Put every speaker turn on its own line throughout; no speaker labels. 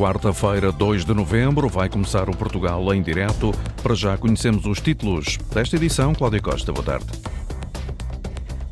Quarta-feira, 2 de novembro, vai começar o Portugal em direto. Para já conhecemos os títulos desta edição. Cláudia Costa, boa tarde.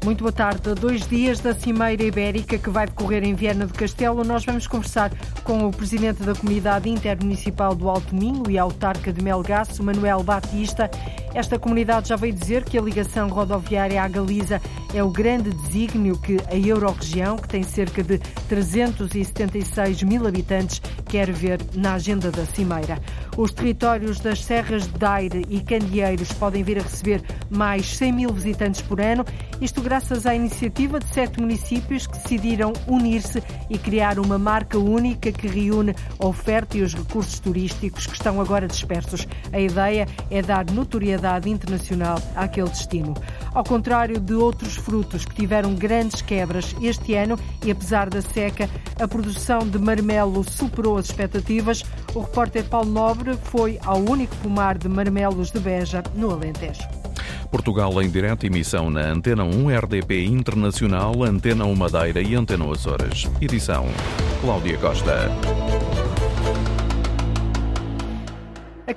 Muito boa tarde. Dois dias da Cimeira Ibérica que vai decorrer em Viana do Castelo, nós vamos conversar com o Presidente da Comunidade Intermunicipal do Alto Minho e autarca de Melgaço, Manuel Batista. Esta comunidade já veio dizer que a ligação rodoviária à Galiza é o grande desígnio que a Euroregião, que tem cerca de 376 mil habitantes, quer ver na agenda da Cimeira. Os territórios das Serras de Daire e Candeeiros podem vir a receber mais 100 mil visitantes por ano, isto graças à iniciativa de sete municípios que decidiram unir-se e criar uma marca única que reúne a oferta e os recursos turísticos que estão agora dispersos. A ideia é dar notoriedade internacional àquele destino. Ao contrário de outros frutos que tiveram grandes quebras este ano e apesar da seca, a produção de marmelo superou as expectativas. O repórter Paulo Nobre foi ao único pomar de marmelos de Beja, no Alentejo.
Portugal em direto emissão na Antena 1 RDP Internacional, Antena 1 Madeira e Antena Açores. Edição Cláudia Costa.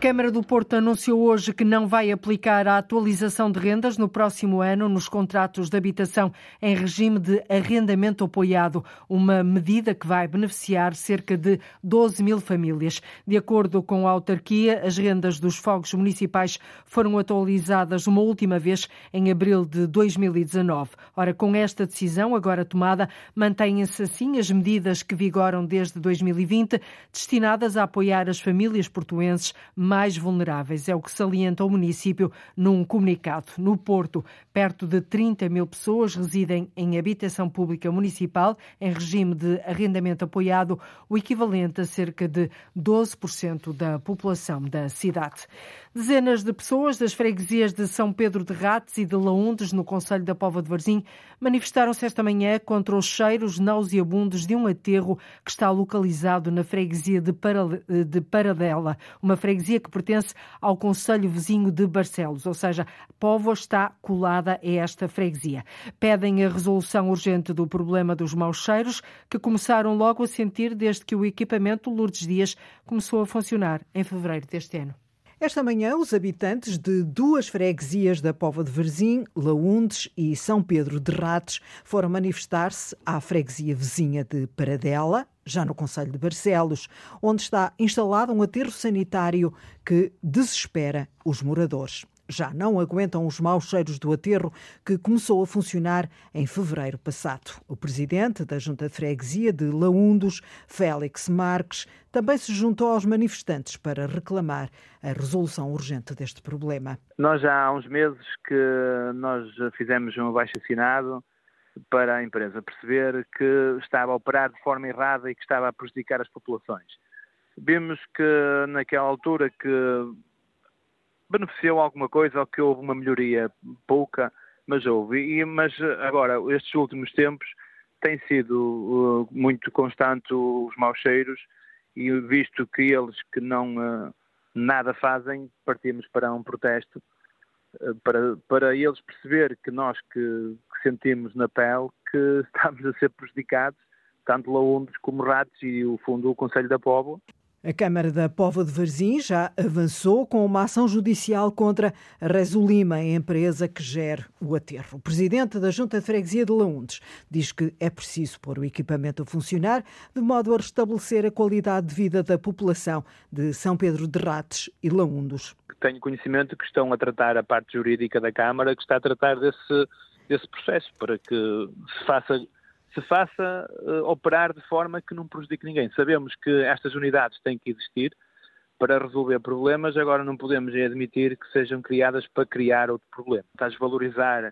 Câmara do Porto anunciou hoje que não vai aplicar a atualização de rendas no próximo ano nos contratos de habitação em regime de arrendamento apoiado, uma medida que vai beneficiar cerca de 12 mil famílias. De acordo com a autarquia, as rendas dos fogos municipais foram atualizadas uma última vez em abril de 2019. Ora, com esta decisão agora tomada, mantêm-se assim as medidas que vigoram desde 2020, destinadas a apoiar as famílias portuenses mais vulneráveis. É o que salienta o município num comunicado. No Porto, perto de 30 mil pessoas residem em habitação pública municipal em regime de arrendamento apoiado, o equivalente a cerca de 12% da população da cidade. Dezenas de pessoas das freguesias de São Pedro de Rates e de Laundes, no Conselho da Pova de Varzim, manifestaram-se esta manhã contra os cheiros nauseabundos de um aterro que está localizado na freguesia de, Paradela, uma freguesia que pertence ao Conselho vizinho de Barcelos, ou seja, a Póvoa está colada a esta freguesia. Pedem a resolução urgente do problema dos maus cheiros, que começaram logo a sentir desde que o equipamento Lourdes Dias começou a funcionar em fevereiro deste ano.
Esta manhã, os habitantes de duas freguesias da Pova de Varzim, Laundes e São Pedro de Rates, foram manifestar-se à freguesia vizinha de Paradela, já no Conselho de Barcelos, onde está instalado um aterro sanitário que desespera os moradores já não aguentam os maus cheiros do aterro que começou a funcionar em fevereiro passado. O presidente da Junta de Freguesia de Laundos, Félix Marques, também se juntou aos manifestantes para reclamar a resolução urgente deste problema.
Nós já há uns meses que nós fizemos um abaixo assinado para a empresa perceber que estava a operar de forma errada e que estava a prejudicar as populações. Vimos que naquela altura que beneficiou alguma coisa ou que houve uma melhoria pouca, mas houve. E, mas agora, estes últimos tempos, tem sido uh, muito constante os maus cheiros e visto que eles que não uh, nada fazem, partimos para um protesto uh, para, para eles perceber que nós que, que, sentimos na pele que estamos a ser prejudicados, tanto laúndes como ratos e o fundo o Conselho da Póvoa.
A Câmara da Pova de Varzim já avançou com uma ação judicial contra a a empresa que gera o aterro. O presidente da Junta de Freguesia de Laundes diz que é preciso pôr o equipamento a funcionar de modo a restabelecer a qualidade de vida da população de São Pedro de Rates e Laundos.
Tenho conhecimento que estão a tratar a parte jurídica da Câmara, que está a tratar desse, desse processo para que se faça se faça uh, operar de forma que não prejudique ninguém. Sabemos que estas unidades têm que existir para resolver problemas, agora não podemos admitir que sejam criadas para criar outro problema. Está a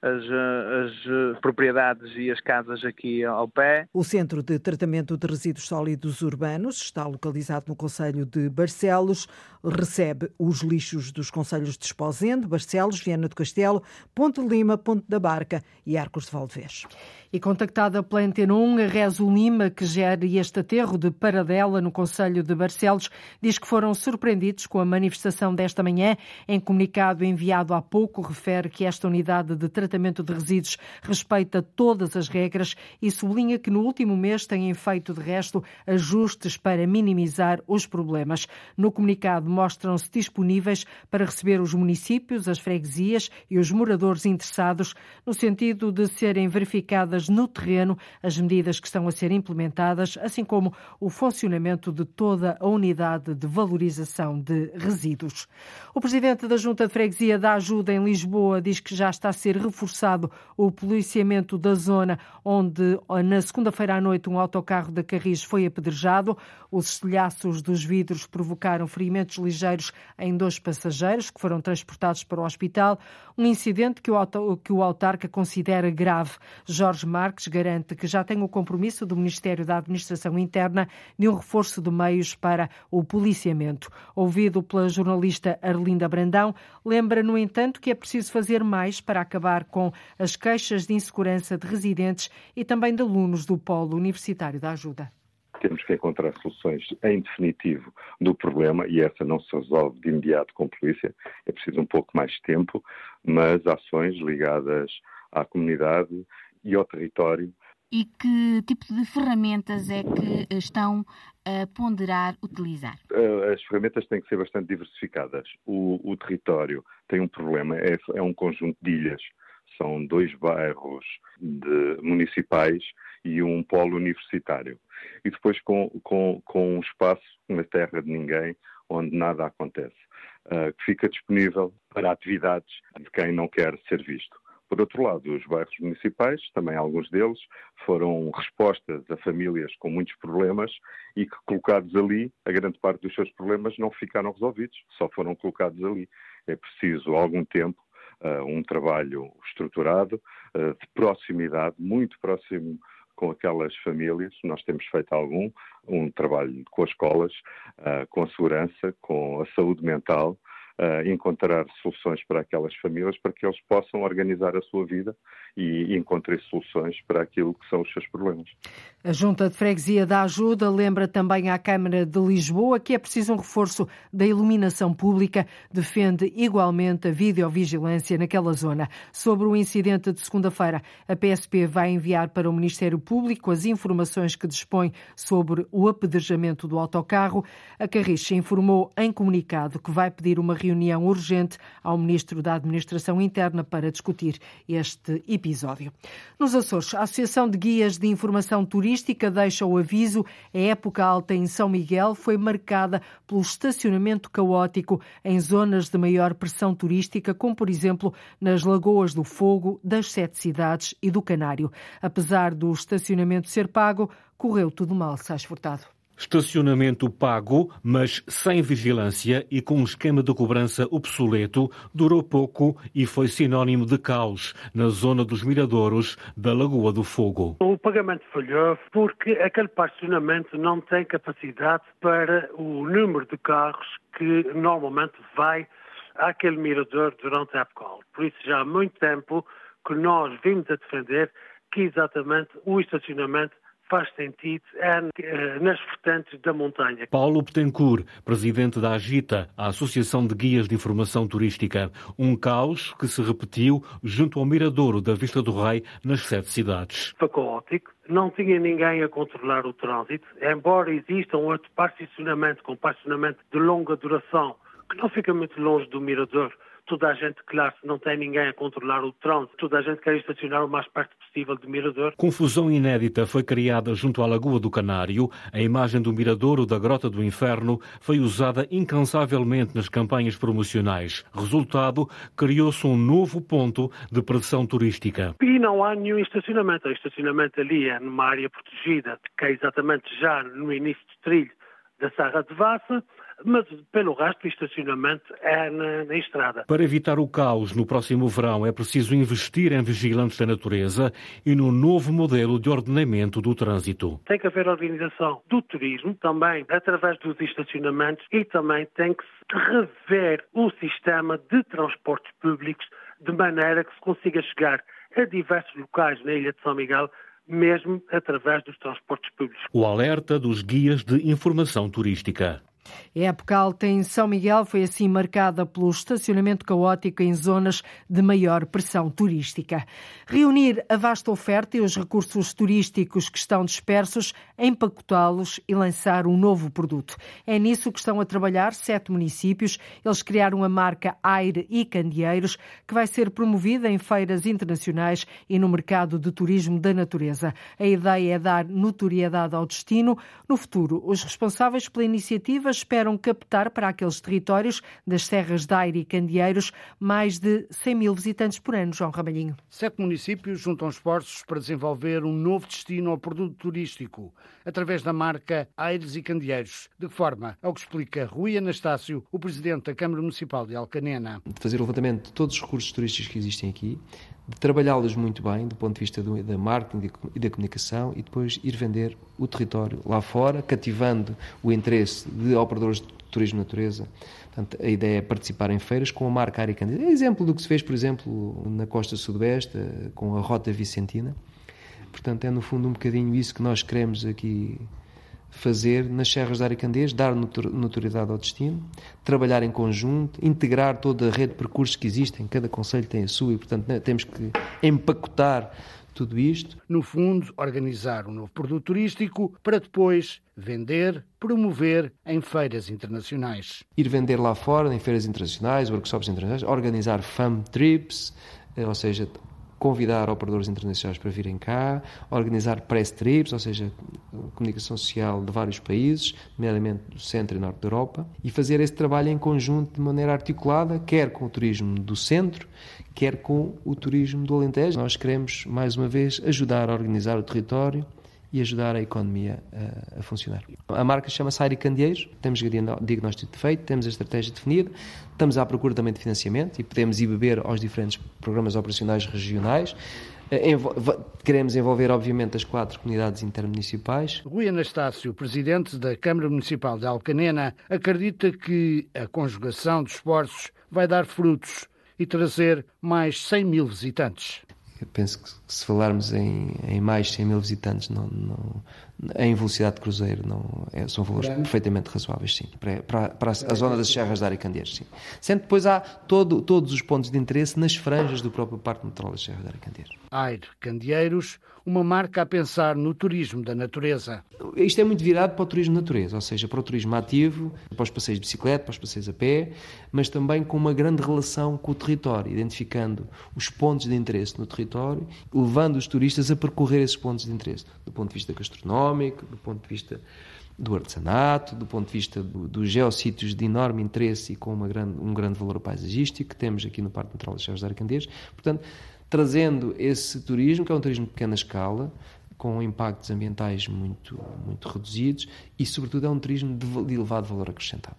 as, as, eh, propriedades e as casas aqui ao pé.
O Centro de Tratamento de Resíduos Sólidos Urbanos está localizado no Conselho de Barcelos, recebe os lixos dos Conselhos de Esposende, Barcelos, Viana do Castelo, Ponte Lima, Ponte da Barca e Arcos de Valdevez.
E contactada pela Antena 1, a Rezo Lima, que gera este aterro de Paradela no Conselho de Barcelos, diz que foram surpreendidos com a manifestação desta manhã. Em comunicado enviado há pouco, refere que esta unidade de tratamento de resíduos respeita todas as regras e sublinha que no último mês têm feito, de resto, ajustes para minimizar os problemas. No comunicado mostram-se disponíveis para receber os municípios, as freguesias e os moradores interessados, no sentido de serem verificadas no terreno as medidas que estão a ser implementadas, assim como o funcionamento de toda a unidade de valorização de resíduos. O presidente da Junta de Freguesia da Ajuda em Lisboa diz que já está a ser reforçado o policiamento da zona onde, na segunda-feira à noite, um autocarro da Carris foi apedrejado. Os estilhaços dos vidros provocaram ferimentos ligeiros em dois passageiros que foram transportados para o hospital. Um incidente que o, que o autarca considera grave. Jorge Marques garante que já tem o compromisso do Ministério da Administração Interna de um reforço de meios para o policiamento. Ouvido pela jornalista Arlinda Brandão, lembra, no entanto, que é preciso fazer mais para acabar com as queixas de insegurança de residentes e também de alunos do Polo Universitário da Ajuda
temos que encontrar soluções em definitivo do problema e essa não se resolve de imediato com a polícia, é preciso um pouco mais de tempo, mas ações ligadas à comunidade e ao território.
E que tipo de ferramentas é que estão a ponderar utilizar?
Eh, as ferramentas têm que ser bastante diversificadas. O, o território tem um problema, é, é um conjunto de ilhas são dois bairros de, municipais e um polo universitário. E depois com, com, com um espaço na terra de ninguém, onde nada acontece, uh, que fica disponível para atividades de quem não quer ser visto. Por outro lado, os bairros municipais, também alguns deles, foram respostas a famílias com muitos problemas e que, colocados ali, a grande parte dos seus problemas não ficaram resolvidos, só foram colocados ali. É preciso algum tempo uh, um trabalho estruturado, uh, de proximidade, muito próximo com aquelas famílias. Nós temos feito algum, um trabalho com as escolas, uh, com a segurança, com a saúde mental, encontrar soluções para aquelas famílias para que eles possam organizar a sua vida e encontrem soluções para aquilo que são os seus problemas.
A Junta de Freguesia da Ajuda lembra também à Câmara de Lisboa que é preciso um reforço da iluminação pública, defende igualmente a videovigilância naquela zona. Sobre o incidente de segunda-feira, a PSP vai enviar para o Ministério Público as informações que dispõe sobre o apedrejamento do autocarro. A Carricha informou em comunicado que vai pedir uma reunião urgente ao Ministro da Administração Interna para discutir este episódio. Nos Açores, a Associação de Guias de Informação Turística deixa o aviso. A época alta em São Miguel foi marcada pelo estacionamento caótico em zonas de maior pressão turística, como por exemplo nas Lagoas do Fogo, das Sete Cidades e do Canário. Apesar do estacionamento ser pago, correu tudo mal, Sais Furtado.
Estacionamento pago, mas sem vigilância e com um esquema de cobrança obsoleto, durou pouco e foi sinónimo de caos na zona dos miradouros da Lagoa do Fogo.
O pagamento falhou porque aquele estacionamento não tem capacidade para o número de carros que normalmente vai àquele mirador durante a época. Por isso já há muito tempo que nós vimos a defender que exatamente o estacionamento faz sentido é nas vertentes da montanha.
Paulo Betancourt, presidente da Agita, a Associação de Guias de Informação Turística. Um caos que se repetiu junto ao Miradouro da Vista do Rei nas sete cidades.
Foi caótico, não tinha ninguém a controlar o trânsito, embora exista um outro particionamento com particionamento de longa duração, que não fica muito longe do Mirador, toda a gente, claro, não tem ninguém a controlar o trânsito, toda a gente quer estacionar o mais perto possível do mirador.
Confusão inédita foi criada junto à Lagoa do Canário. A imagem do miradouro da Grota do Inferno foi usada incansavelmente nas campanhas promocionais. Resultado, criou-se um novo ponto de pressão turística.
E não há nenhum estacionamento. O estacionamento ali é numa área protegida, que é exatamente já no início do trilho da Serra de Vassa mas pelo resto o estacionamento é na, na, estrada.
Para evitar o caos no próximo verão é preciso investir em vigilantes da natureza e no novo modelo de ordenamento do trânsito.
Tem que haver organização do turismo também através dos estacionamentos e também tem que se rever o sistema de transportes públicos de maneira que se consiga chegar a diversos locais na Ilha de São Miguel mesmo através dos transportes públicos.
O alerta dos guias de informação turística.
A época alta em São Miguel foi assim marcada pelo estacionamento caótico em zonas de maior pressão turística. Reunir a vasta oferta e os recursos turísticos que estão dispersos, empacotá-los e lançar um novo produto. É nisso que estão a trabalhar sete municípios. Eles criaram a marca Aire e Candeeiros, que vai ser promovida em feiras internacionais e no mercado de turismo da natureza. A ideia é dar notoriedade ao destino. No futuro, os responsáveis pela iniciativa esperam captar para aqueles territórios das serras de Aire e Candeeiros mais de 100 mil visitantes por ano, João Ramalhinho.
Sete municípios juntam esforços para desenvolver um novo destino ao produto turístico, através da marca Aires e Candeeiros. De que forma? É o que explica Rui Anastácio, o presidente da Câmara Municipal de Alcanena.
De fazer o levantamento de todos os recursos turísticos que existem aqui, de trabalhá-los muito bem do ponto de vista do, da marketing e da comunicação e depois ir vender o território lá fora, cativando o interesse de operadores de turismo natureza. Portanto, a ideia é participar em feiras com a marca Área Candida. É exemplo do que se fez, por exemplo, na costa sudoeste, com a Rota Vicentina. Portanto, é no fundo um bocadinho isso que nós queremos aqui fazer nas serras da Aricandês, dar notoriedade ao destino, trabalhar em conjunto, integrar toda a rede de percursos que existem, cada conselho tem a sua e, portanto, né, temos que empacotar tudo isto.
No fundo, organizar um novo produto turístico para depois vender, promover em feiras internacionais.
Ir vender lá fora, em feiras internacionais, workshops internacionais, organizar fam trips, eh, ou seja, convidar operadores internacionais para virem cá, organizar press trips, ou seja, comunicação social de vários países, nomeadamente do centro e norte da Europa, e fazer esse trabalho em conjunto de maneira articulada, quer com o turismo do centro, quer com o turismo do Alentejo. Nós queremos, mais uma vez, ajudar a organizar o território e ajudar a economia a, a funcionar. A marca chama-se Aire Candeeiros, temos diagnóstico feito, temos a estratégia definida, estamos à procura também de financiamento e podemos ir beber aos diferentes programas operacionais regionais. Eh, queremos envolver, obviamente, as quatro comunidades intermunicipais.
Rui Anastácio, presidente da Câmara Municipal de Alcanena, acredita que a conjugação de esforços vai dar frutos e trazer mais 100 mil visitantes.
Eu penso que se falarmos em, em mais de 100 mil visitantes, não, não, em velocidade de cruzeiro, não, é, são valores perfeitamente razoáveis, sim, para, para, para a, zona das Serras da Área Candeias, sim. Sendo depois há todo, todos os pontos de interesse nas franjas do próprio Parque Natural das Serras da Área Candeias.
Aire Candeeiros, uma marca a pensar no turismo da natureza.
Isto é muito virado para o turismo de natureza, ou seja, para o turismo ativo, para os passeios de bicicleta, para os passeios a pé, mas também com uma grande relação com o território, identificando os pontos de interesse no território, levando os turistas a percorrer esses pontos de interesse, do ponto de vista gastronómico, do ponto de vista do artesanato, do ponto de vista dos do geossítios de enorme interesse e com grande, um grande valor paisagístico que temos aqui no Parque Natural das Serras de Arcandês. Portanto, trazendo esse turismo, que é um turismo de pequena escala, com impactos ambientais muito, muito reduzidos e, sobretudo, é um turismo de, de elevado valor acrescentado.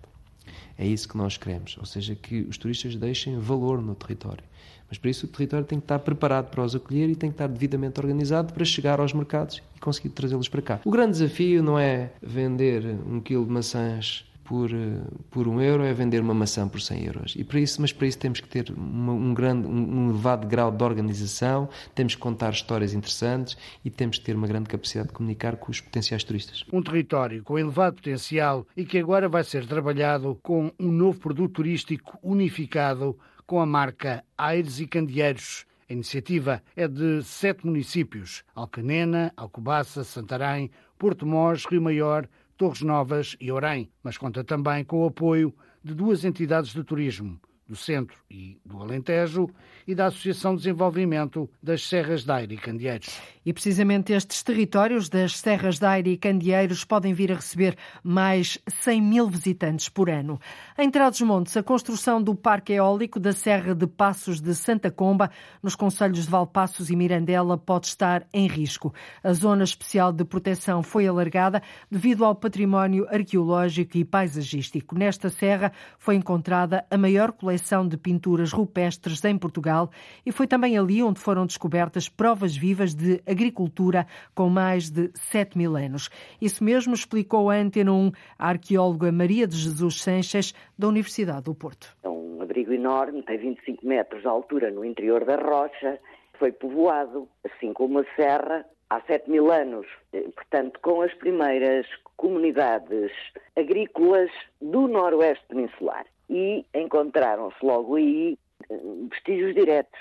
É isso que nós queremos, ou seja, que os turistas deixem valor no território. Mas para isso o território tem que estar preparado para os acolher e tem que estar devidamente organizado para chegar aos mercados e conseguir trazê-los para cá. O grande desafio não é vender um quilo de maçãs por, eh, por um euro é vender uma maçã por 100 euros. E para isso, mas para isso temos que ter uma, um, grande, um elevado grau de organização, temos que contar histórias interessantes e temos que ter uma grande capacidade de comunicar com os potenciais turistas.
Um território com elevado potencial e que agora vai ser trabalhado com um novo produto turístico unificado com a marca Aires e Candeeiros. A iniciativa é de sete municípios: Alcanena, Alcobaça, Santarém, Porto Mós, Rio Maior, Torres Novas e Orém, mas conta também com o apoio de duas entidades de turismo, do Centro e do Alentejo e da Associação de Desenvolvimento das Serras de Aire e Candeeiros.
E precisamente estes territórios das Serras de Aire e Candeeiros podem vir a receber mais 100 mil visitantes por ano. Em Trás-os-Montes, a construção do Parque Eólico da Serra de Passos de Santa Comba, nos concelhos de Valpassos e Mirandela, pode estar em risco. A zona especial de proteção foi alargada devido ao património arqueológico e paisagístico. Nesta serra foi encontrada a maior coleção coleção de pinturas rupestres em Portugal e foi também ali onde foram descobertas provas vivas de agricultura com mais de 7 mil anos. Isso mesmo explicou a Antena 1 a arqueóloga Maria de Jesus Sanches, da Universidade do Porto.
É um abrigo enorme, tem 25 metros de altura no interior da rocha, foi povoado, assim como a serra, há 7 mil anos. Portanto, com as primeiras comunidades agrícolas do noroeste peninsular e encontraram-se logo aí eh, vestígios diretos,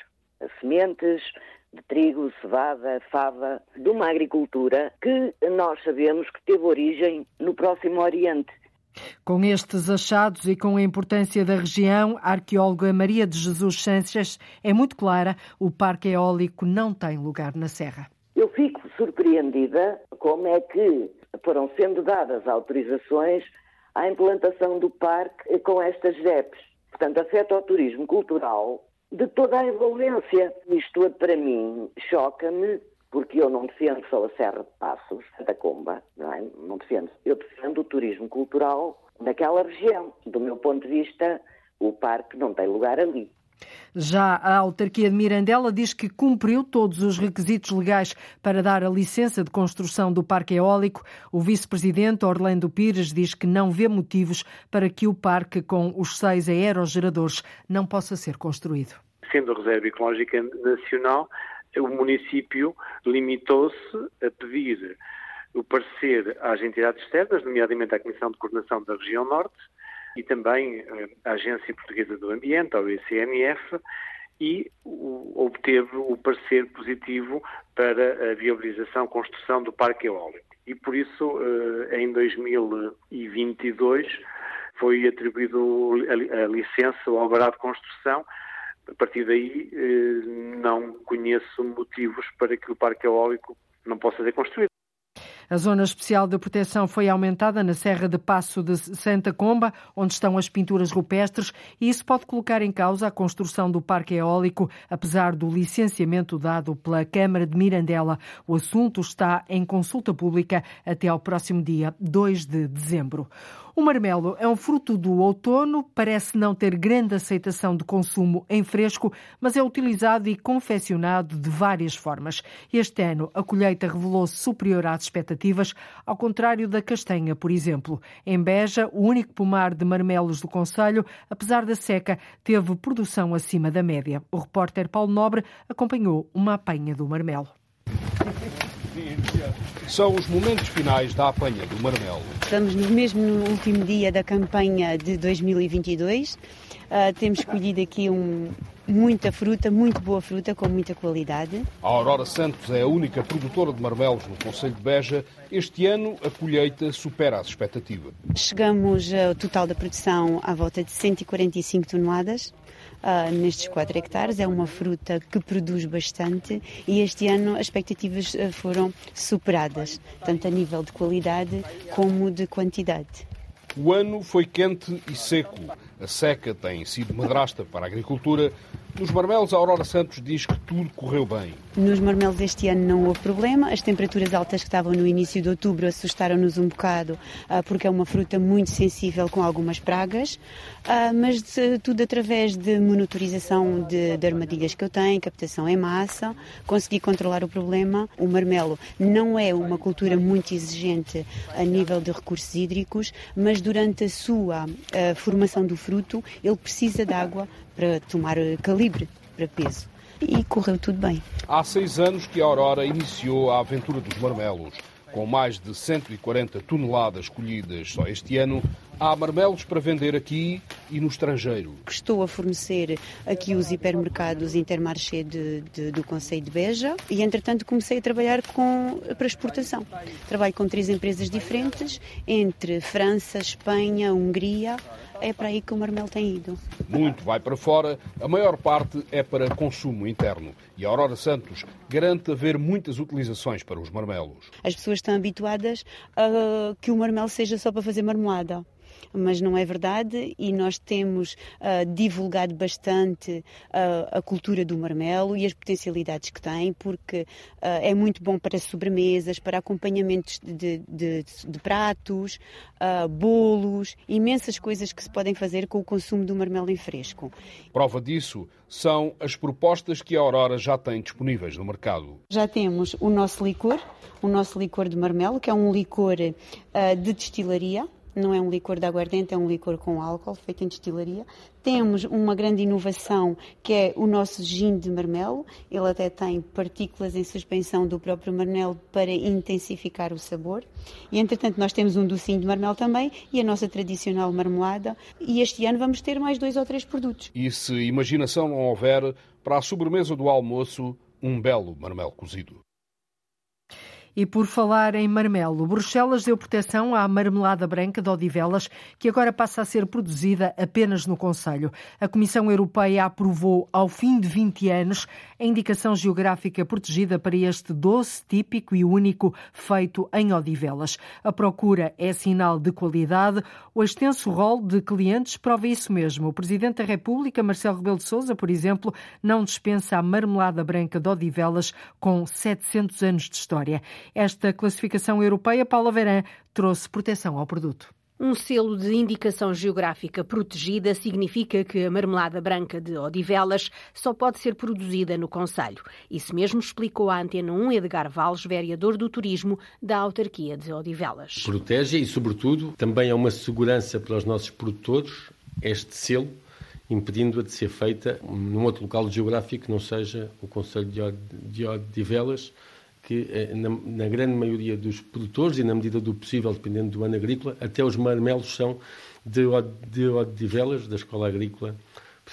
sementes de trigo, cevada, fava, de uma agricultura que nós sabemos que teve origem no Próximo Oriente.
Com estes achados e com a importância da região, a arqueóloga Maria de Jesus Sanches é muito clara: o parque eólico não tem lugar na Serra.
Eu fico surpreendida como é que foram sendo dadas autorizações à implantação do parque com estas GEPs. Portanto, afeta o turismo cultural de toda a envolvência. Isto, para mim, choca-me, porque eu não defendo só a Serra de Passos, Santa Comba, não, é? não defendo. Eu defendo o turismo cultural naquela região. Do meu ponto de vista, o parque não tem lugar ali.
Já a autarquia de Mirandela diz que cumpriu todos os requisitos legais para dar a licença de construção do parque eólico. O vice-presidente Orlando Pires diz que não vê motivos para que o parque com os seis aerogeradores não possa ser construído.
Sendo reserva ecológica nacional, o município limitou-se a pedir o parecer às entidades externas, nomeadamente à Comissão de Coordenação da Região Norte, e também eh, a Agência Portuguesa do Ambiente, ao ICMF, e obteve o parecer positivo para a viabilização construção do parque eólico. E por isso, eh, em 2022, foi atribuído a licença ao alvará de construção. A partir daí, eh, não conheço motivos para que o parque eólico não possa ser construído.
A zona especial de proteção foi aumentada na Serra de Passo de Santa Comba, onde estão as pinturas rupestres, e isso pode colocar em causa a construção do parque eólico, apesar do licenciamento dado pela Câmara de Mirandela. O assunto está em consulta pública até ao próximo dia 2 de dezembro. O marmelo é um fruto do outono, parece não ter grande aceitação de consumo em fresco, mas é utilizado e confeccionado de várias formas. Este ano, a colheita revelou-se superior às expectativas, ao contrário da castanha, por exemplo. Em Beja, o único pomar de marmelos do Conselho, apesar da seca, teve produção acima da média. O repórter Paulo Nobre acompanhou uma apanha do marmelo.
São os momentos finais da apanha do marmelo.
Estamos mesmo no último dia da campanha de 2022. Uh, temos colhido aqui um, muita fruta, muito boa fruta, com muita qualidade.
A Aurora Santos é a única produtora de marmelos no Conselho de Beja. Este ano a colheita supera as expectativas.
Chegamos ao total da produção à volta de 145 toneladas uh, nestes 4 hectares. É uma fruta que produz bastante e este ano as expectativas ah, foram superadas, tanto a nível de qualidade como de quantidade.
O ano foi quente e seco. A seca tem sido madrasta para a agricultura. Nos marmelos, a Aurora Santos diz que tudo correu bem.
Nos marmelos este ano não houve problema. As temperaturas altas que estavam no início de outubro assustaram-nos um bocado, ah, porque é uma fruta muito sensível com algumas pragas, ah, mas tudo através de monitorização de, de armadilhas que eu tenho, captação em massa, consegui controlar o problema. O marmelo não é uma cultura muito exigente a nível de recursos hídricos, mas durante a sua ah, formação do fruto, ele precisa de água para tomar calibre, para peso e correu tudo bem.
Há seis anos que a Aurora iniciou a aventura dos marmelos. Com mais de 140 toneladas colhidas só este ano, há marmelos para vender aqui e no estrangeiro.
Estou a fornecer aqui os hipermercados Intermarché de, de, do Conselho de Beja e, entretanto, comecei a trabalhar com, para exportação. Trabalho com três empresas diferentes, entre França, Espanha, Hungria, é para aí que o marmelo tem ido.
Muito vai para fora, a maior parte é para consumo interno. E a Aurora Santos garante haver muitas utilizações para os marmelos.
As pessoas estão habituadas a que o marmelo seja só para fazer marmelada mas não é verdade e nós temos uh, divulgado bastante uh, a cultura do marmelo e as potencialidades que tem, porque uh, é muito bom para sobremesas, para acompanhamentos de, de, de pratos, bolos, imensas coisas que se podem fazer com o consumo do marmelo em fresco.
Prova disso são as propostas que a Aurora já tem disponíveis no mercado.
Já temos o nosso licor, o nosso licor de marmelo, que é um licor de destilaria, não é um licor de aguardente, é um licor com álcool, feito em destilaria. Temos uma grande inovação que é o nosso gin de marmelo. Ele até tem partículas em suspensão do próprio marmelo para intensificar o sabor. E entretanto nós temos um docinho de marmelo também e a nossa tradicional marmelada. E este ano vamos ter mais dois ou três produtos.
E se imaginação não houver, para a sobremesa do almoço, um belo marmelo cozido.
E por falar em marmelo, Bruxelas deu proteção à marmelada branca de Odivelas, que agora passa a ser produzida apenas no Conselho. A Comissão Europeia aprovou, ao fim de 20 anos, a indicação geográfica protegida para este doce típico e único feito em Odivelas. A procura é sinal de qualidade. O extenso rol de clientes prova isso mesmo. O Presidente da República, Marcelo Rebelo de Sousa, por exemplo, não dispensa a marmelada branca de Odivelas com 700 anos de história. Esta classificação europeia, Paula Verã, trouxe proteção ao produto.
Um selo de indicação geográfica protegida significa que a marmelada branca de Odivelas só pode ser produzida no Conselho. Isso mesmo explicou à Antena 1 Edgar Valles, vereador do turismo da autarquia de Odivelas.
Protege e, sobretudo, também é uma segurança para os nossos produtores este selo, impedindo-a de ser feita num outro local geográfico que não seja o Conselho de Odivelas que eh, na, na, grande maioria dos produtores e na medida do possível, dependendo do ano agrícola, até os marmelos são de, de Odivelas, da Escola Agrícola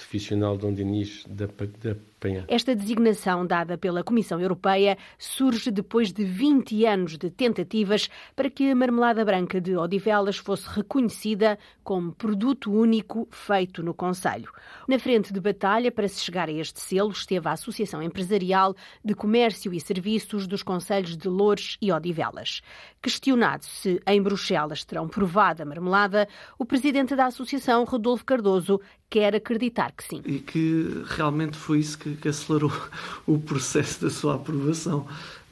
Profissional Dom Dinis da, da Penha.
Esta designação dada pela Comissão Europeia surge depois de 20 anos de tentativas para que a marmelada branca de Odivelas fosse reconhecida como produto único feito no Conselho. Na frente de batalha para se chegar a este selo esteve a Associação Empresarial de Comércio e Serviços dos Conselhos de Loures e Odivelas. Questionado se em Bruxelas terão provado a marmelada, o presidente da associação, Rodolfo Cardoso, quer acreditar que sim.
E que realmente foi isso que que, acelerou o processo da sua aprovação.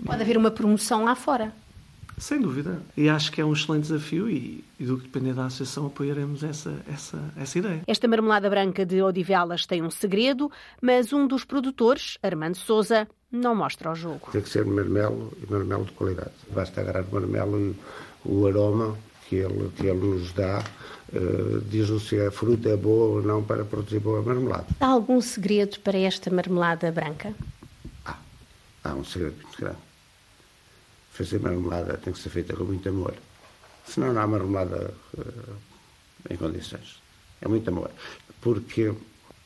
Pode haver uma promoção lá fora.
Sem dúvida. E acho que é um excelente desafio e, e do que depender da associação apoiaremos essa, essa, essa ideia.
Esta marmelada branca de Odivelas tem um segredo, mas um dos produtores, Armando Souza, não mostra o jogo.
Tem que ser marmelo e marmelo de qualidade. Basta agarrar o marmelo, o aroma que ele, que ele nos dá uh, diz-nos se a fruta é boa ou não para produzir boa marmelada.
Há algum segredo para esta marmelada branca?
Há, há um segredo muito grande. Fazer marmelada tem que ser feita com muito amor. Senão não há marmelada uh, em condições. É muito amor. Porque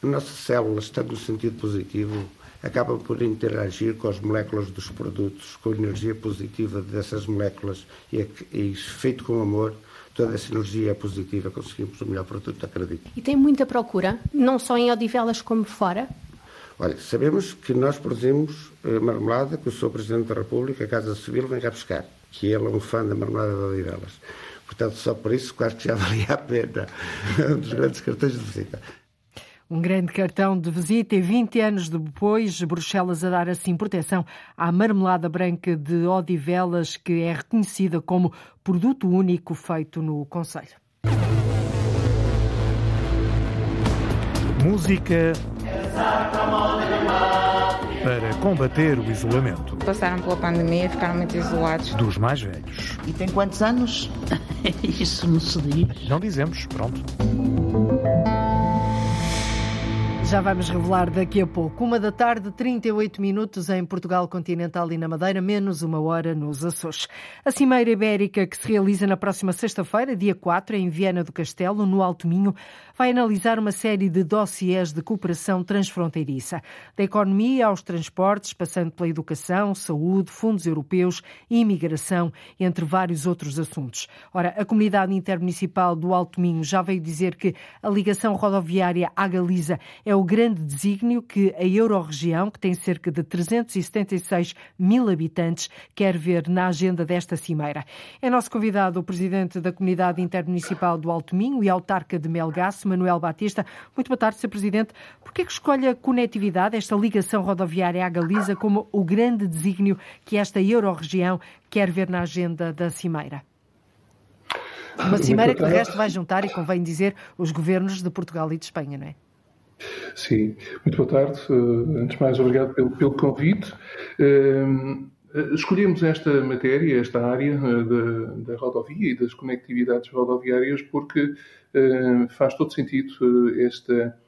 as nossas células, tanto no sentido positivo, acabam por interagir com as moléculas dos produtos, com a energia positiva dessas moléculas e, e feito com amor, toda essa energia é positiva, conseguimos o melhor produto, acredito.
E tem muita procura, não só em Odivelas como fora?
Olha, sabemos que nós produzimos eh, marmelada que o Sr. Presidente da República, a Casa Civil, vem cá buscar, que ele é um fã da marmelada de Odivelas. Portanto, só por isso, quase que já valia a pena. É um dos grandes cartões de visita.
Um grande cartão de visita e 20 anos depois, Bruxelas a dar assim proteção à marmelada branca de Odivelas, que é reconhecida como produto único feito no Conselho.
Música para combater o isolamento.
Passaram pela pandemia, ficaram muito isolados.
Dos mais velhos.
E tem quantos anos? Isso não se diz.
Não dizemos, pronto.
Já vamos revelar daqui a pouco. Uma da tarde, 38 minutos em Portugal continental e na Madeira, menos uma hora nos Açores. A Cimeira Ibérica, que se realiza na próxima sexta-feira, dia 4, em Viena do Castelo, no Alto Minho, vai analisar uma série de dossiês de cooperação transfronteiriça, da economia aos transportes, passando pela educação, saúde, fundos europeus e imigração, entre vários outros assuntos. Ora, a comunidade intermunicipal do Alto Minho já veio dizer que a ligação rodoviária à Galiza é o grande desígnio que a Eurorregião, que tem cerca de 376 mil habitantes, quer ver na agenda desta cimeira. É nosso convidado o presidente da Comunidade Intermunicipal do Alto Minho e autarca de Melgaço, Manuel Batista. Muito boa tarde, Sr. Presidente. Por que, é escolhe a conectividade, esta ligação rodoviária à Galiza, como o grande desígnio que esta Eurorregião quer ver na agenda da cimeira? Uma cimeira que, de resto, vai juntar, e convém dizer, os governos de Portugal e de Espanha, não é?
Sim, muito boa tarde. Uh, antes de mais, obrigado pelo, pelo convite. Uh, Escolhemos esta matéria, esta área da, da rodovia e das conectividades rodoviárias porque faz todo sentido esta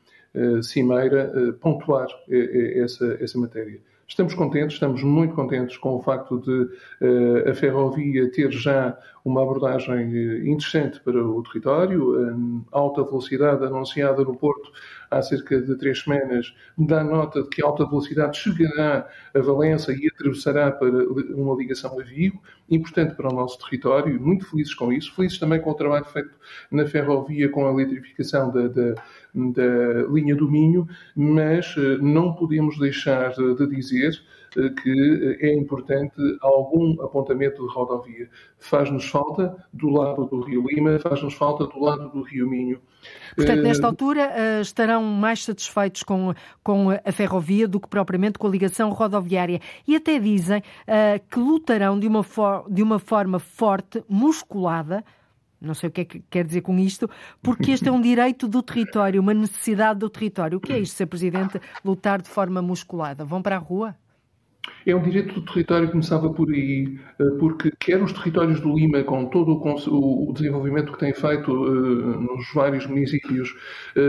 cimeira pontuar essa, essa matéria. Estamos contentes, estamos muito contentes com o facto de uh, a ferrovia ter já uma abordagem eh, interessante para o território, a alta velocidade anunciada no Porto há cerca de três semanas dá nota de que a alta velocidade chegará a Valença e atravessará para uma ligação a Vigo, importante para o nosso território, muito felizes com isso, felizes também com o trabalho feito na ferrovia com a eletrificação da, da, da linha do Minho, mas eh, não podemos deixar de dizer eh, que é importante algum apontamento de rodovia. Faz-nos falta do lado do Rio Lima, faz-nos falta do lado do Rio Minho.
Portanto, nesta eh, altura eh, estarão mais satisfeitos com, com a ferrovia do que propriamente com a ligação rodoviária. E até dizem que lutarão de uma, for, de uma forma forte, musculada, não sei o que é que quer dizer com isto, porque este é um direito do território, uma necessidade do território. O que é isto, Sr. Presidente, lutar de forma musculada? Vão para a rua?
É um direito do território que começava por aí, eh, porque quer os territórios do Lima, com todo o desenvolvimento que tem feito eh, nos vários municípios, eh,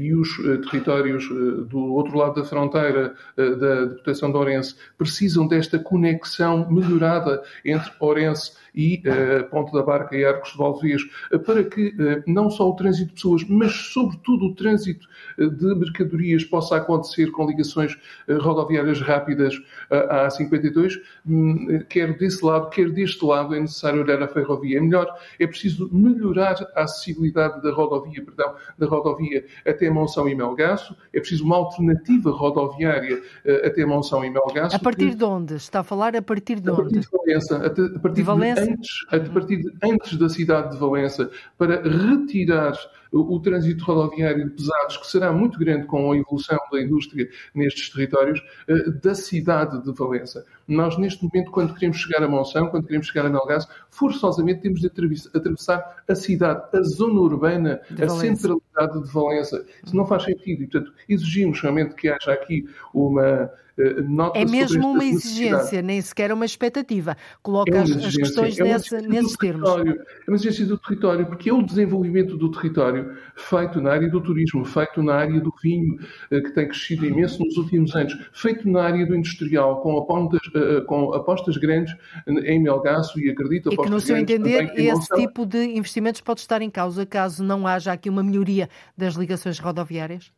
e os territórios do outro lado da fronteira da Deputação de Orense, precisam desta conexão melhorada entre Orense e Ponte da Barca e Arcos de Valvez, para que não só o trânsito de pessoas, mas sobretudo o trânsito de mercadorias possa acontecer com ligações rodoviárias rápidas a 52, hum, quer desse lado, quer deste lado, é necessário olhar a ferrovia. É melhor, é preciso melhorar a acessibilidade da rodovia, perdão, da rodovia até Monção e Melgaço, é preciso uma alternativa rodoviária eh, até Monção e Melgaço.
A partir que... de onde? Está a falar a partir de
a
onde?
Partir de Valença, a, partir de, Valença? De antes, a partir de antes da cidade de Valença, para retirar o, o trânsito rodoviário de pesados, que será muito grande com a evolução da indústria nestes territórios, eh, da cidade de Valença. Nós, neste momento, quando queremos chegar a Monção, quando queremos chegar a Melgaço, forçosamente temos de atravessar a cidade, a zona urbana, a centralidade de Valença. Isso não faz sentido e, portanto, exigimos realmente que haja aqui uma
eh, nota É mesmo uma exigência, nem sequer uma expectativa. Coloca é as, as, questões é nesses termos.
É uma exigência do território, porque é o desenvolvimento do território feito na área do turismo, feito na área do vinho, eh, que tem crescido imenso nos últimos anos, feito na área do industrial, com apostas, eh, com apostas grandes em Melgaço e acredito...
E que, no seu entender, esse tipo de investimentos pode estar em causa caso não haja aqui uma melhoria das ligações rodoviárias?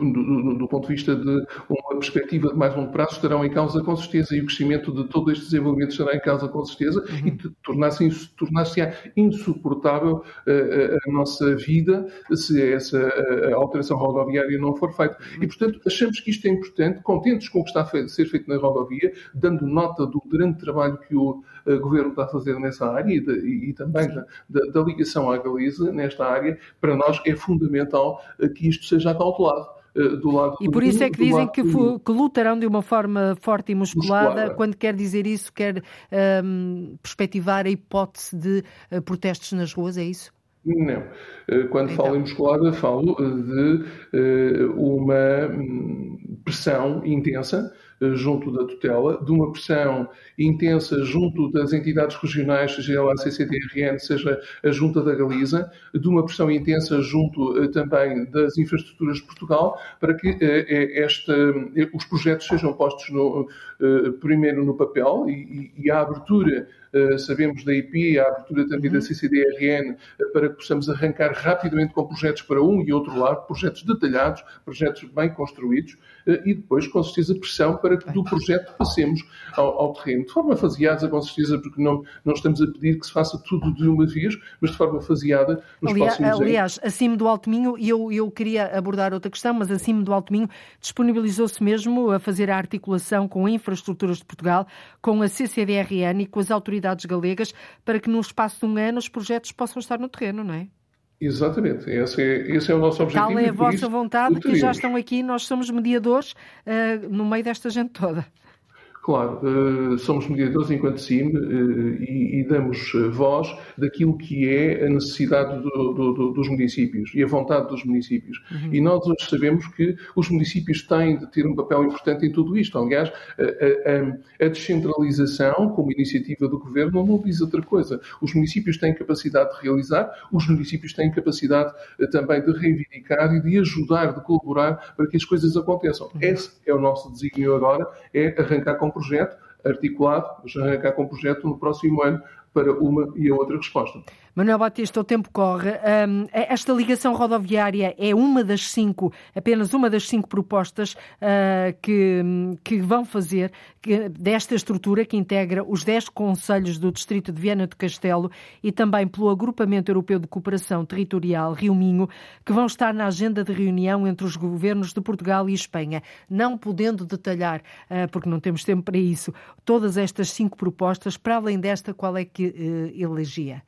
Do, do, ponto de vista de uma perspectiva de mais longo prazo, estarão em causa com certeza e o crescimento de todo este desenvolvimento estará em causa com certeza uhum. e tornar-se tornar insuportável uh, a nossa vida se essa uh, alteração rodoviária não for feita. Uhum. E, portanto, achamos que isto é importante, contentes com o que está a ser feito na rodovia, dando nota do grande trabalho que o uh, Governo está a fazer nessa área e, de, e, e também da, da, da, ligação à Galiza nesta área, para nós é fundamental que isto seja cautelado. Eh, do lado
E por isso é que dizem que, que, lutarão de uma forma forte e musculada. musculada. Quando quer dizer isso, quer um, ehm, perspectivar a hipótese de uh, protestos nas ruas, é isso?
Não. Eh, quando então. falo em musculada, falo de uh, uma hum, pressão intensa eh, junto da tutela, de uma pressão intensa junto das entidades regionais, seja a CCDRN, seja a Junta da Galiza, de uma pressão intensa junto eh, também das infraestruturas de Portugal, para que eh, esta, os projetos sejam postos no, primeiro no papel e, e a abertura sabemos da IP, a abertura também da uhum. CCDRN, para que possamos arrancar rapidamente com projetos para um e outro lado, projetos detalhados, projetos bem construídos, e depois, com certeza, pressão para que do projeto passemos ao, ao terreno. De forma faseada, com certeza, porque não, não estamos a pedir que se faça tudo de uma vez, mas de forma faseada nos aliás, próximos
anos. Aliás, acima do Alto Minho, e eu, eu queria abordar outra questão, mas acima do Alto Minho disponibilizou-se mesmo a fazer a articulação com Infraestruturas de Portugal, com a CCDRN e com as autoridades galegas, para que no espaço de um ano os projetos possam estar no terreno, não é?
Exatamente, esse é, esse é o nosso objetivo.
Tal é a vossa vontade, que já estão aqui, nós somos mediadores uh, no meio desta gente toda.
Claro, eh, somos mediadores enquanto CIM eh, e, damos eh, voz daquilo que é a necessidade do, do, dos municípios e a vontade dos municípios. Uhum. E nós hoje sabemos que os municípios têm de ter um papel importante em tudo isto. Aliás, a, a, a descentralização, como iniciativa do Governo, não diz outra coisa. Os municípios têm capacidade de realizar, os municípios têm capacidade também de reivindicar e de ajudar, de colaborar para que as coisas aconteçam. Uhum. Esse é o nosso desígnio agora, é arrancar com projeto articulado, já arrancar com projeto no próximo ano para uma e a outra resposta.
Manuel Batista, o tempo corre. esta ligação rodoviária é uma das cinco, apenas uma das cinco propostas uh, que, que vão fazer que, desta estrutura que integra os dez conselhos do Distrito de Viana do Castelo e também pelo Agrupamento Europeu de Cooperação Territorial Rio Minho, que vão estar na agenda de reunião entre os governos de Portugal e Espanha. Não podendo detalhar, uh, porque não temos tempo para isso, todas estas cinco propostas, para além desta, qual é que uh, elegia?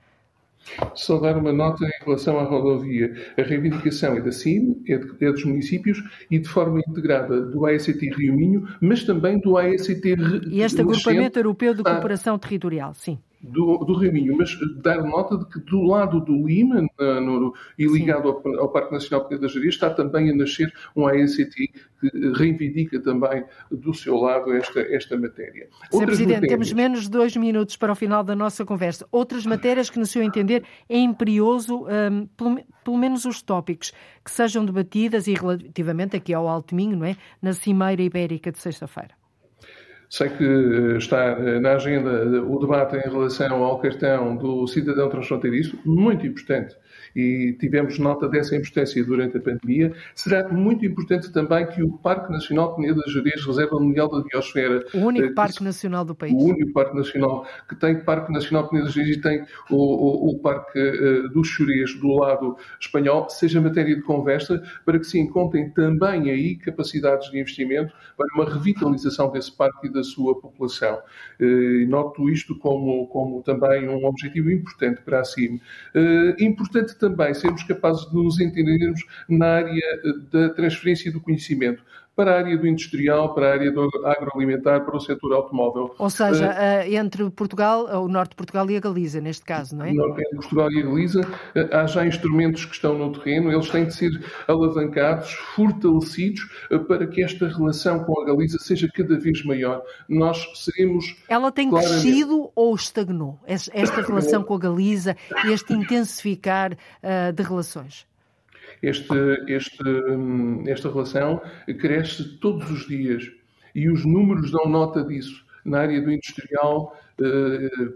Só dar uma nota em relação à rodovia. A reivindicação é da CIM, é, de, é dos municípios e de forma integrada do AECT Rio Minho, mas também do AECT
E este agrupamento europeu de cooperação territorial, sim
do, do Rio Minho, mas dar nota de que do lado do Lima na, no, e ligado ao, ao, Parque Nacional Penha da Jaria está também a nascer um ANCT que reivindica também do seu lado esta, esta matéria.
Sr. Presidente, matérias... temos menos de dois minutos para o final da nossa conversa. Outras matérias que, no seu entender, é imperioso, um, pelo, pelo, menos os tópicos, que sejam debatidas e relativamente aqui ao Alto Minho, não é? na Cimeira Ibérica de sexta-feira.
Sei que eh, está eh, na agenda eh, o debate em relação ao cartão do cidadão transfronteiriço, muito importante e tivemos nota dessa importância durante a pandemia. Será muito importante também que o Parque Nacional Peneda Gerês, Reserva Mundial da Biosfera...
O único eh, Parque Nacional do país.
O único Parque Nacional, que tem Parque Nacional Peneda Gerês e tem o, o, o Parque uh, dos Chorês do lado espanhol, seja matéria de conversa para que se encontrem também aí capacidades de investimento para uma revitalização desse parque e da sua população. Uh, noto isto como, como também um objetivo importante para a CIM. Uh, importante também sermos capazes de nos entendermos na área eh, da transferência do conhecimento para a área do industrial, para a área do agroalimentar, para o setor automóvel.
Ou seja, uh, entre Portugal, o norte de Portugal e a Galiza, neste caso, não é?
Entre Portugal e a Galiza, uh, há já instrumentos que estão no terreno, eles têm de ser alavancados, fortalecidos, uh, para que esta relação com a Galiza seja cada vez maior. Nós seremos.
Ela tem claramente... crescido ou estagnou? Esta relação com a Galiza, este intensificar de relações?
Este, este, esta relação cresce todos os dias e os números dão nota disso. Na área do industrial,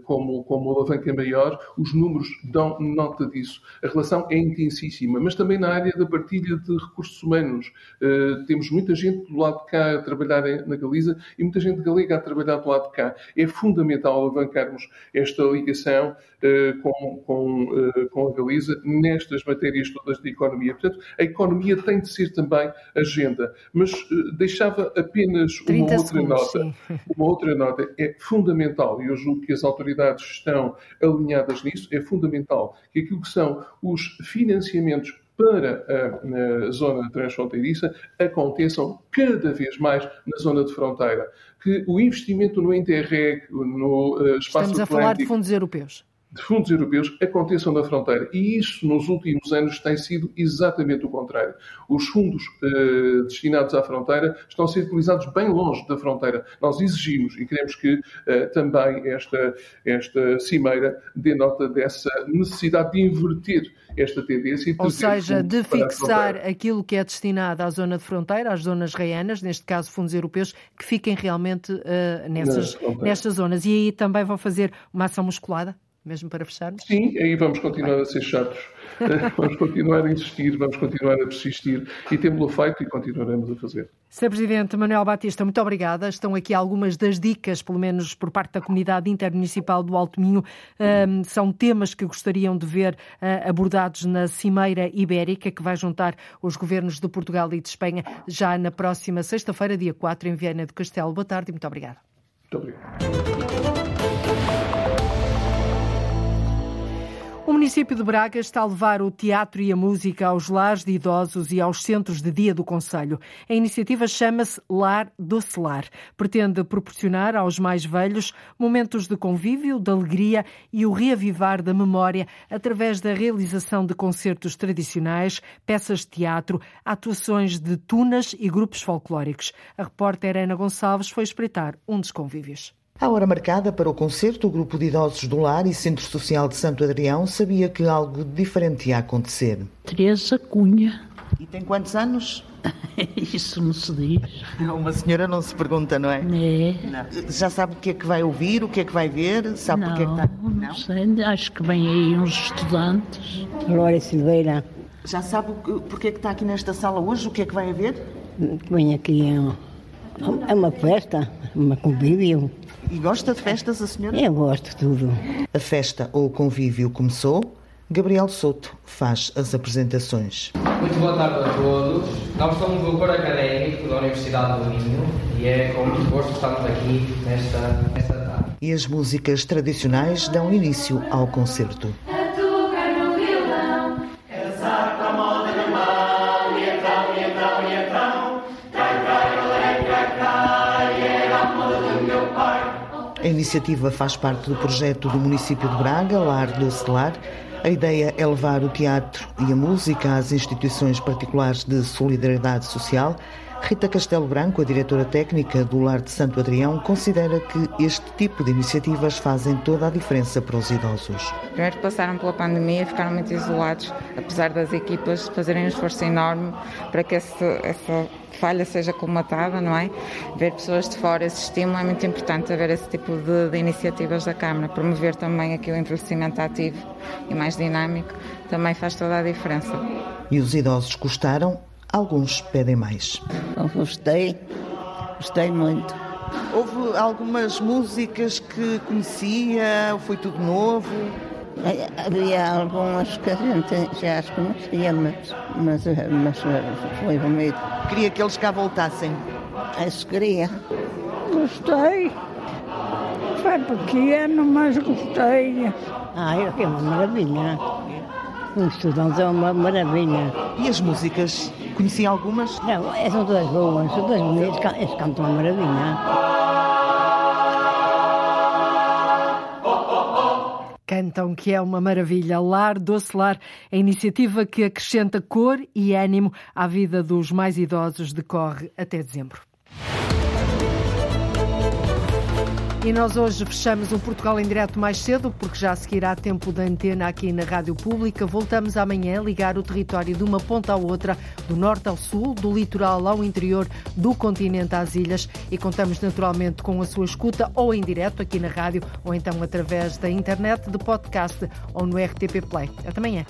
como, como alavanca maior, os números dão nota disso. A relação é intensíssima, mas também na área da partilha de recursos humanos. Eh, temos muita gente do lado de cá a trabalhar na Galiza e muita gente galega a trabalhar do lado de cá. É fundamental alavancarmos esta ligação eh, com, com, com a Galiza nestas matérias todas de economia. Portanto, a economia tem de ser também agenda, mas deixava apenas uma outra segundos, nota. Sim. Uma outra nota é fundamental, e eu julgo que as autoridades estão alinhadas nisso, é fundamental que aquilo que são os financiamentos para a, zona transfronteiriça aconteçam cada vez mais na zona de fronteira. Que o investimento no Interreg, no uh, espaço
Estamos a falar de fundos europeus
de fundos europeus aconteçam na fronteira. E isso, nos últimos anos, tem sido exatamente o contrário. Os fundos eh, destinados à fronteira estão a ser utilizados bem longe da fronteira. Nós exigimos e queremos que eh, também esta, esta cimeira dê nota dessa necessidade de inverter esta tendência.
Ou seja, de fixar aquilo que é destinado à zona de fronteira, às zonas reianas, neste caso fundos europeus, que fiquem realmente uh, nessas, nestas zonas. E aí também vão fazer uma ação musculada? Mesmo para fecharmos?
Sim, aí vamos continuar a ser chatos, vamos continuar a insistir, vamos continuar a persistir e temos-lo feito e continuaremos a fazer.
Sr. Presidente Manuel Batista, muito obrigada. Estão aqui algumas das dicas, pelo menos por parte da comunidade intermunicipal do Alto Minho. Um, são temas que gostariam de ver uh, abordados na Cimeira Ibérica, que vai juntar os governos de Portugal e de Espanha já na próxima sexta-feira, dia 4, em Viana do Castelo. Boa tarde e muito obrigada.
Muito obrigado.
Município de Braga está a levar o teatro e a música aos lares de idosos e aos centros de dia do Conselho. A iniciativa chama-se Lar Doce Lar. Pretende proporcionar aos mais velhos momentos de convívio, de alegria e o reavivar da memória através da realização de concertos tradicionais, peças de teatro, atuações de tunas e grupos folclóricos. A repórter Ana Gonçalves foi espreitar um dos convívios.
À hora marcada para o concerto, o grupo de idosos do Lar e Centro Social de Santo Adrião sabia que algo diferente ia acontecer.
Teresa Cunha.
E tem quantos anos?
Isso não se diz.
Uma senhora não se pergunta, não é?
É.
Não. Já sabe o que é que vai ouvir, o que é que vai ver? Sabe
não,
porque é que está...
não, não sei. Acho que vem aí uns estudantes.
Glória Silveira.
Já sabe porque é que está aqui nesta sala hoje? O que é que vai haver?
Vem aqui é uma festa, uma convívio.
E gosta de festas, a senhora?
Eu gosto de tudo.
A festa ou o convívio começou. Gabriel Souto faz as apresentações.
Muito boa tarde a todos. Nós somos o coro académico da Universidade do Minho e é com muito gosto que estamos aqui nesta, nesta tarde.
E as músicas tradicionais dão início ao concerto. Iniciativa faz parte do projeto do município de Braga, Lar do Celar. A ideia é levar o teatro e a música às instituições particulares de solidariedade social. Rita Castelo Branco, a diretora técnica do Lar de Santo Adrião, considera que este tipo de iniciativas fazem toda a diferença para os idosos.
Primeiro passaram pela pandemia, ficaram muito isolados, apesar das equipas fazerem um esforço enorme para que essa, essa falha seja colmatada, não é? Ver pessoas de fora, esse estímulo é muito importante, haver esse tipo de, de iniciativas da Câmara. Promover também aqui o envelhecimento ativo e mais dinâmico também faz toda a diferença.
E os idosos gostaram? Alguns pedem mais.
Eu gostei, gostei muito.
Houve algumas músicas que conhecia, foi tudo novo?
Havia algumas que a gente já as conhecia, mas, mas, mas foi bonito.
Queria que eles cá voltassem?
Isso queria.
Gostei. Foi pequeno, mas gostei.
Ah, é uma maravilha. Os estudantes é uma maravilha.
E as músicas? Conhecia algumas?
Não, são todas boas, são todas bonitas, eles cantam uma maravilha.
Cantam que é uma maravilha. Lar Doce Lar, a iniciativa que acrescenta cor e ânimo à vida dos mais idosos, decorre até dezembro. E nós hoje fechamos o Portugal em direto mais cedo, porque já seguirá tempo da antena aqui na Rádio Pública. Voltamos amanhã a ligar o território de uma ponta à outra, do norte ao sul, do litoral ao interior, do continente às ilhas. E contamos naturalmente com a sua escuta ou em direto aqui na rádio, ou então através da internet, de podcast ou no RTP Play. Até amanhã.